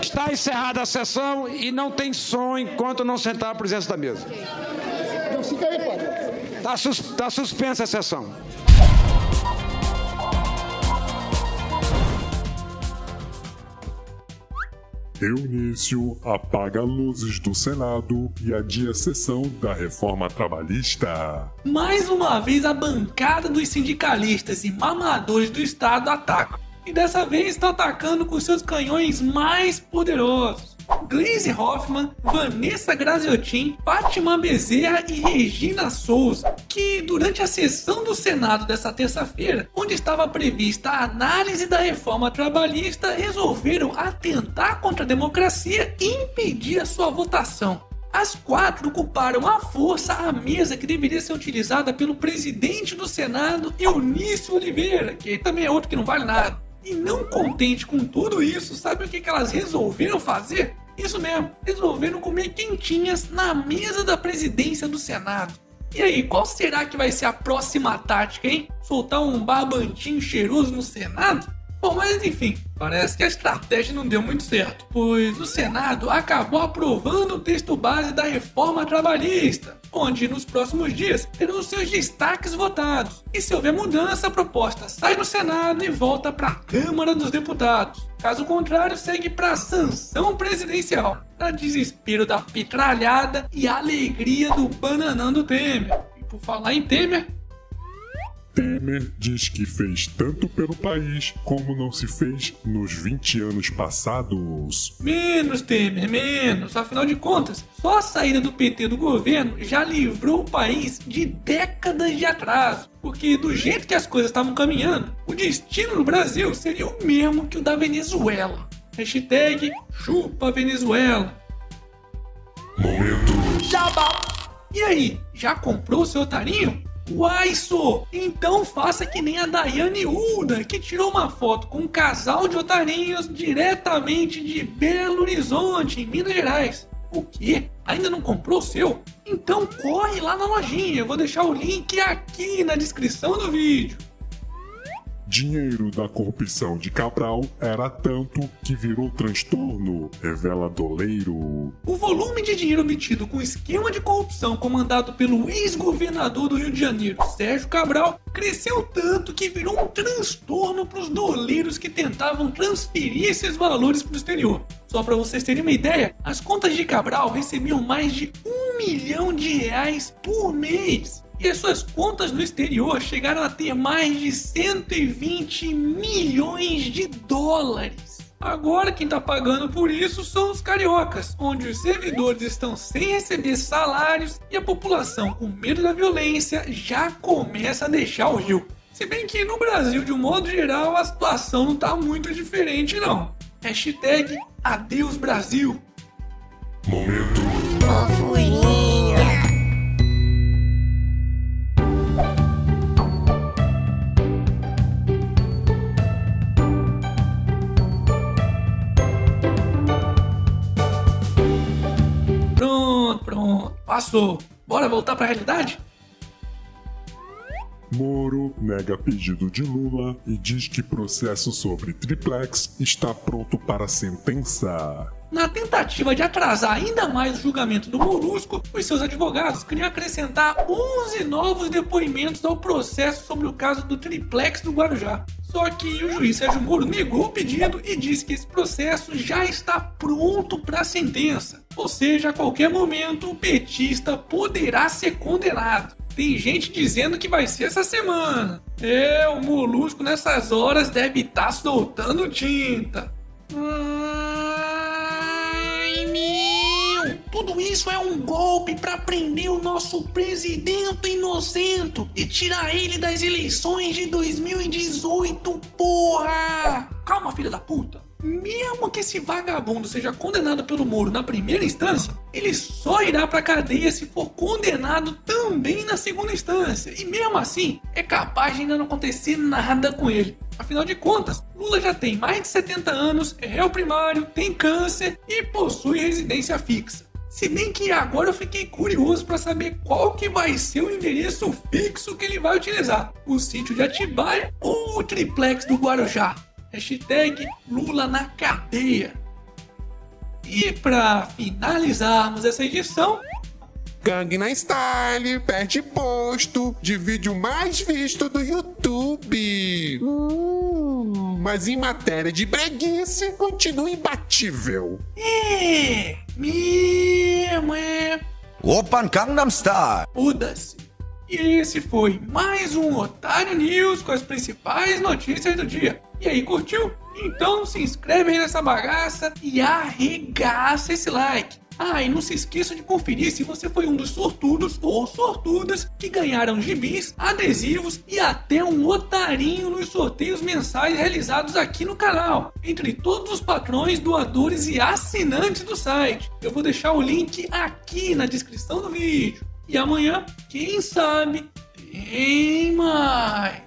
Está encerrada a sessão e não tem som enquanto não sentar a presença da mesa. Está sus, tá suspensa a sessão. Eunício apaga luzes do Senado e adia a sessão da reforma trabalhista. Mais uma vez a bancada dos sindicalistas e mamadores do Estado atacam. E dessa vez está atacando com seus canhões mais poderosos. Glaze Hoffman, Vanessa Graziotin, Fátima Bezerra e Regina Souza, que durante a sessão do Senado dessa terça-feira, onde estava prevista a análise da reforma trabalhista, resolveram atentar contra a democracia e impedir a sua votação. As quatro ocuparam à força a mesa que deveria ser utilizada pelo presidente do Senado, Eunício Oliveira, que também é outro que não vale nada. E não contente com tudo isso, sabe o que, que elas resolveram fazer? Isso mesmo, resolveram comer quentinhas na mesa da presidência do Senado. E aí, qual será que vai ser a próxima tática, hein? Soltar um barbantinho cheiroso no Senado? Bom, mas enfim, parece que a estratégia não deu muito certo, pois o Senado acabou aprovando o texto base da reforma trabalhista, onde nos próximos dias terão seus destaques votados. E se houver mudança, a proposta sai do Senado e volta para a Câmara dos Deputados. Caso contrário, segue para a sanção presidencial, para desespero da petralhada e alegria do bananão do Temer. E por falar em Temer, Temer diz que fez tanto pelo país como não se fez nos 20 anos passados. Menos, Temer, menos. Afinal de contas, só a saída do PT do governo já livrou o país de décadas de atraso. Porque do jeito que as coisas estavam caminhando, o destino do Brasil seria o mesmo que o da Venezuela. Hashtag chupa Venezuela. Momento. Jabá. E aí, já comprou seu otarinho? Uai, sou! Então faça que nem a Daiane Uda, que tirou uma foto com um casal de otarinhos diretamente de Belo Horizonte, em Minas Gerais. O quê? Ainda não comprou o seu? Então corre lá na lojinha, eu vou deixar o link aqui na descrição do vídeo. Dinheiro da corrupção de Cabral era tanto que virou transtorno, revela doleiro. O volume de dinheiro obtido com esquema de corrupção comandado pelo ex-governador do Rio de Janeiro, Sérgio Cabral, cresceu tanto que virou um transtorno para os doleiros que tentavam transferir esses valores para o exterior. Só para vocês terem uma ideia, as contas de Cabral recebiam mais de um milhão de reais por mês e as suas contas no exterior chegaram a ter mais de 120 milhões de dólares. Agora quem está pagando por isso são os cariocas, onde os servidores estão sem receber salários e a população, com medo da violência, já começa a deixar o Rio. Se bem que no Brasil, de um modo geral, a situação não está muito diferente não. Hashtag Adeus Brasil. Momento. Passou. Bora voltar para a realidade? Moro nega pedido de Lula e diz que processo sobre triplex está pronto para sentença. Na tentativa de atrasar ainda mais o julgamento do Molusco, os seus advogados queriam acrescentar 11 novos depoimentos ao processo sobre o caso do triplex do Guarujá. Só que o juiz Sérgio Moro negou o pedido e disse que esse processo já está pronto para sentença. Ou seja, a qualquer momento o petista poderá ser condenado. Tem gente dizendo que vai ser essa semana. É, o Molusco nessas horas deve estar soltando tinta. Ai, Tudo isso é um golpe para prender o nosso presidente inocente e tirar ele das eleições de 2018, porra! Calma, filha da puta. Mesmo que esse vagabundo seja condenado pelo Moro na primeira instância, ele só irá pra cadeia se for condenado também na segunda instância. E mesmo assim, é capaz de ainda não acontecer nada com ele. Afinal de contas, Lula já tem mais de 70 anos, é réu primário, tem câncer e possui residência fixa. Se bem que agora eu fiquei curioso para saber qual que vai ser o endereço fixo que ele vai utilizar. O sítio de Atibaia ou o triplex do Guarujá? Hashtag Lula na cadeia. E para finalizarmos essa edição, Gangnam Style perde posto de vídeo mais visto do YouTube. Hum, mas em matéria de breguice, continua imbatível. é, mesmo é, Open Gangnam Style. muda-se. E esse foi mais um Otário News com as principais notícias do dia. E aí, curtiu? Então se inscreve aí nessa bagaça e arregaça esse like. Ah, e não se esqueça de conferir se você foi um dos sortudos ou sortudas que ganharam gibis, adesivos e até um otarinho nos sorteios mensais realizados aqui no canal, entre todos os patrões, doadores e assinantes do site. Eu vou deixar o link aqui na descrição do vídeo. E amanhã, quem sabe, tem mais.